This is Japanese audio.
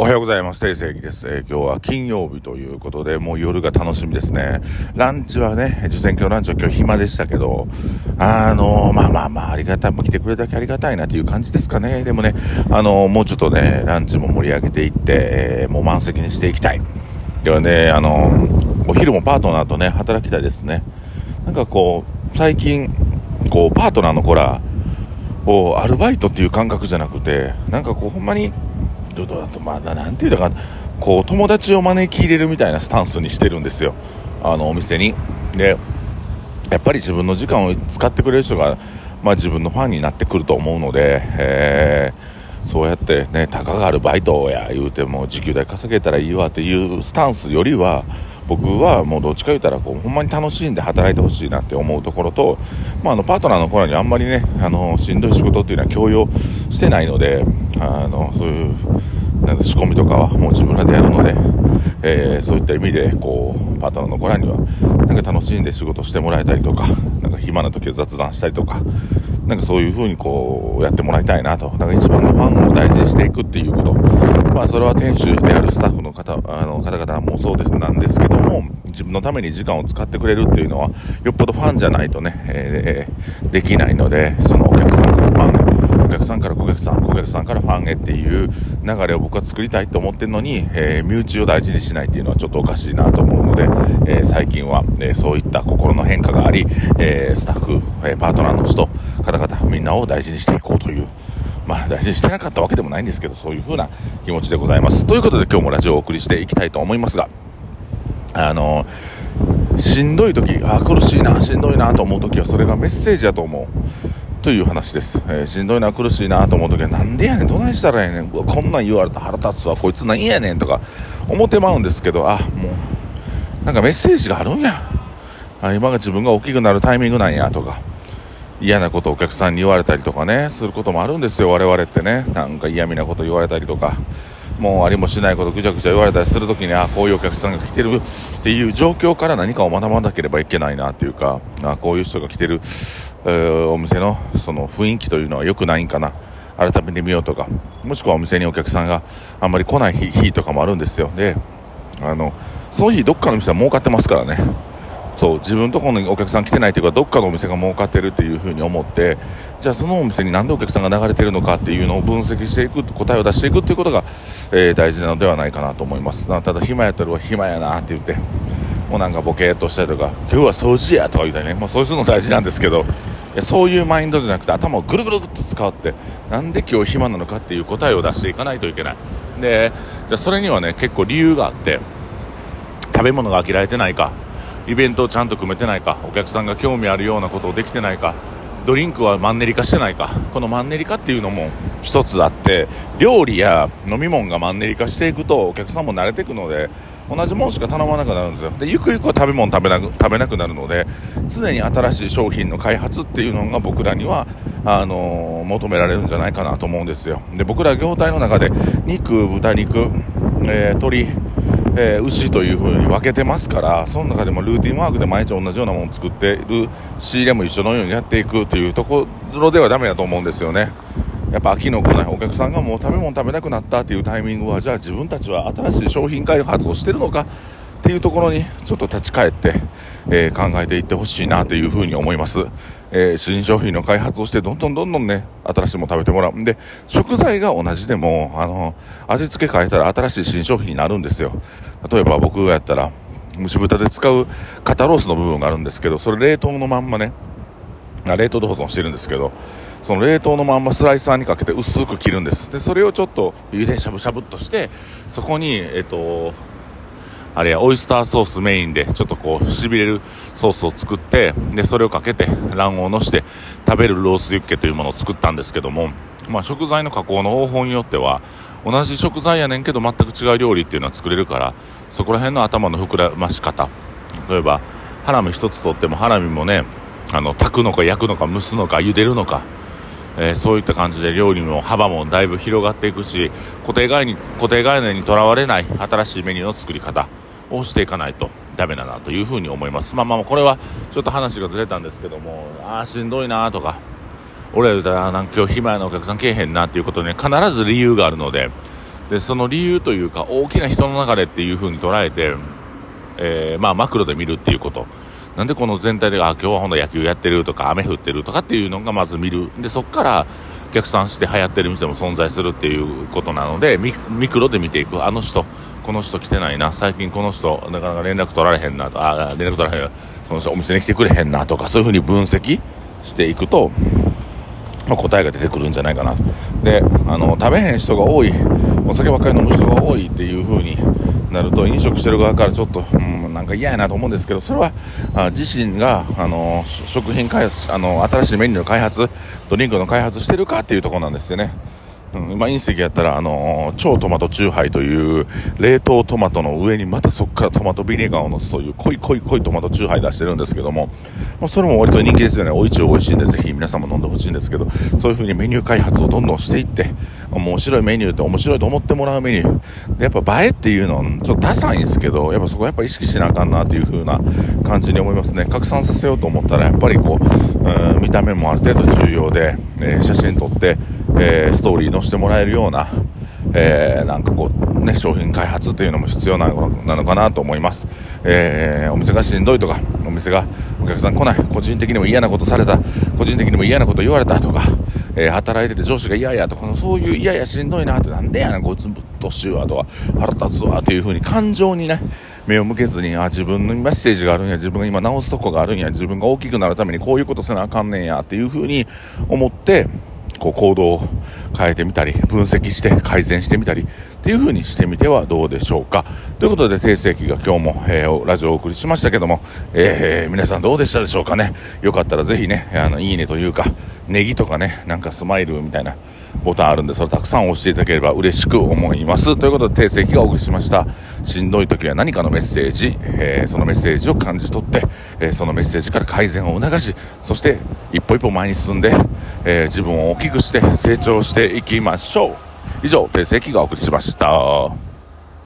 おはようございます。定石です、えー、今日は金曜日ということで、もう夜が楽しみですね。ランチはね、受選挙ランチは今日暇でしたけど、あのー、まあまあまあ、ありがたい。もう来てくれただけありがたいなという感じですかね。でもね、あのー、もうちょっとね、ランチも盛り上げていって、え、もう満席にしていきたい。ではね、あのお昼もパートナーとね、働きたいですね。なんかこう、最近、こう、パートナーの子ら、をアルバイトっていう感覚じゃなくて、なんかこう、ほんまに、どうだとまあなんていうのかこう友達を招き入れるみたいなスタンスにしてるんですよ。あのお店に。でやっぱり自分の時間を使ってくれる人が、まあ、自分のファンになってくると思うので、えー、そうやってねたかがあるバイトや言うても時給代稼げたらいいわっていうスタンスよりは僕はもうどっちか言ったらこうほんまに楽しんで働いてほしいなって思うところと、まあ、あのパートナーの頃にあんまりねあのしんどい仕事っていうのは強要してないのであのそういうなん仕込みとかはもう自分らでやるので、えー、そういった意味でこうパートナーの子らにはなんか楽しんで仕事してもらえたりとかなんか暇な時は雑談したりとかなんかそういう風にこうやってもらいたいなと。なんか一番のファンを大事にしていくっていうこと。まあそれは店主であるスタッフの方あの方々もそうですなんですけども自分のために時間を使ってくれるっていうのはよっぽどファンじゃないとね、えー、できないのでそのお客さんからファン客さんから顧客さん顧客さんからファンへっていう流れを僕は作りたいと思ってるのに、えー、身内を大事にしないっていうのはちょっとおかしいなと思うので、えー、最近は、えー、そういった心の変化があり、えスタッフ、えパートナーの人方々みんなを大事にしていこうというまあ大事にしてなかったわけでもないんですけどそういう風な気持ちでございます。ということで今日もラジオをお送りしていきたいと思いますがあのしんどい時あ苦しいなしんどいなと思う時はそれがメッセージだと思う。という話です、えー、しんどいな苦しいなと思う時はなんでやねんどないしたらええねん。こんなん言われた腹立つわ。こいつなんやねんとか思ってまうんですけどあもうなんかメッセージがあるんや。あ今が自分が大きくなるタイミングなんやとか嫌なことをお客さんに言われたりとかねすることもあるんですよ我々ってね。なんか嫌味なこと言われたりとか。もうありもしないことぐちゃぐちゃ言われたりするときにあこういうお客さんが来てるっていう状況から何かを学ばなければいけないなっていうかあこういう人が来てる、えー、お店のその雰囲気というのは良くないんかな。改めてみようとかもしくはお店にお客さんがあんまり来ない日とかもあるんですよ。であのその日どっかの店は儲かってますからね。そう自分ところにお客さん来てないというかどっかのお店が儲かってるっていうふうに思ってじゃあそのお店に何でお客さんが流れてるのかっていうのを分析していく答えを出していくっていうことが、えー、大事なのではないかなと思います。ただ暇やったら暇やなって言ってもうなんかボケーっとしたりとか今日は掃除やとか言ったりね、まあ、そういうの大事なんですけどそういうマインドじゃなくて頭をぐるぐるぐっと使ってなんで今日暇なのかっていう答えを出していかないといけない。でじゃそれにはね結構理由があって食べ物が飽きられてないかイベントをちゃんと組めてないかお客さんが興味あるようなことをできてないかドリンクはマンネリ化してないか。このマンネリ化っていうのも一つあって料理や飲み物がマンネリ化していくとお客さんも慣れていくので同じものしか頼まなくなるんですよ。でゆくゆくは食べ物食べなく食べなくなるので常に新しい商品の開発っていうのが僕らにはあのー、求められるんじゃないかなと思うんですよ。で僕ら業態の中で肉豚肉、えー、鶏えー、牛という風に分けてますからその中でもルーティンワークで毎日同じようなものを作っている仕入れも一緒のようにやっていくというところではダメだと思うんですよね。やっぱ飽きの来ないお客さんがもう食べ物食べなくなったっていうタイミングはじゃあ自分たちは新しい商品開発をしてるのかっていうところにちょっと立ち返って、えー、考えていってほしいなというふうに思います、えー、新商品の開発をしてどんどんどんどんね新しいもの食べてもらう。んで食材が同じでもあの味付け変えたら新しい新商品になるんですよ。例えば僕がやったら蒸し豚で使う肩ロースの部分があるんですけどそれ冷凍のまんまね冷凍で保存してるんですけどその冷凍のまんまスライサーにかけて薄く切るんです。でそれをちょっと茹でしゃぶしゃぶっとしてそこにえっとあれやオイスターソースメインでちょっとこうしびれるソースを作ってでそれをかけて卵黄をのして食べるロースユッケというものを作ったんですけども、まあ、食材の加工の方法によっては同じ食材やねんけど全く違う料理っていうのは作れるからそこら辺の頭の膨らまし方例えばハラミ一つとってもハラミもねあの炊くのか焼くのか蒸すのか茹でるのかえー、そういった感じで料理の幅もだいぶ広がっていくし固定概念固定概念にとらわれない新しいメニューの作り方をしていかないとダメだなというふうに思います。まあまあこれはちょっと話がずれたんですけども、ああ、しんどいなとか、俺ら言ったらなんか今日暇やなお客さん来えへんなっていうことに、必ず理由があるので、で、その理由というか、大きな人の流れっていう風に捉えて、えー、まあ、マクロで見るっていうこと。なんでこの全体で、あ、今日はほんと野球やってるとか、雨降ってるとかっていうのがまず見る。で、そっから、逆算して流行ってる店も存在するっていうことなのでミクロで見ていく。あの人この人来てないな。最近この人なかなか連絡取られへんなと。あ連絡取られへんこの人お店に来てくれへんなとかそういうふうに分析していくと、まあ、答えが出てくるんじゃないかなと。であの食べへん人が多い。お酒ばっかり飲む人が多いっていうふうになると飲食してる側からちょっと、うん、なんか嫌やなと思うんですけどそれはあ自身があの食品開発あの新しいメニューの開発ドリンクの開発してるかっていうところなんですよね。うん、今隕石やったら、あのー、超トマトチューハイという冷凍トマトの上にまたそこからトマトビネガーを乗すという濃い濃い濃いトマトチューハイ出してるんですけども、まあ、それも割と人気ですよね。おいちゅう美味しいんでぜひ皆さんも飲んでほしいんですけど、そういう風にメニュー開発をどんどんしていって、面白いメニューって面白いと思ってもらうメニュー。やっぱ映えっていうのはちょっとダサいんですけど、やっぱそこやっぱ意識しなあかんなっていう風な感じに思いますね。拡散させようと思ったらやっぱりこう、うん、見た目もある程度重要で、えー、写真撮って、えー、ストーリー載せてもらえるような、えー、なんかこう、ね、商品開発っていうのも必要なのかなと思います。えー、お店がしんどいとか、お店がお客さん来ない、個人的にも嫌なことされた、個人的にも嫌なこと言われたとか、えー、働いてて上司が嫌やとか、そういう嫌やしんどいなって、なんでやねん、こいつぶっとしゅうわとか、腹立つわというふうに感情にね、目を向けずに、あ、自分のメッセージがあるんや、自分が今直すとこがあるんや、自分が大きくなるためにこういうことせなあかんねんやっていうふうに思って、こう行動を変えてみたり、分析して改善してみたりっていう風にしてみてはどうでしょうか。ということで、定世紀が今日も、えー、ラジオをお送りしましたけども、えー、皆さんどうでしたでしょうかね。よかったらぜひね、あの、いいねというか、ネギとかね、なんかスマイルみたいなボタンあるんで、それたくさん押していただければ嬉しく思います。ということで、定世紀がお送りしました。しんどい時は何かのメッセージ、えー、そのメッセージを感じ取って、えー、そのメッセージから改善を促し、そして一歩一歩前に進んで、えー、自分を大きくして成長していきましょう。以上、定世紀がお送りしました。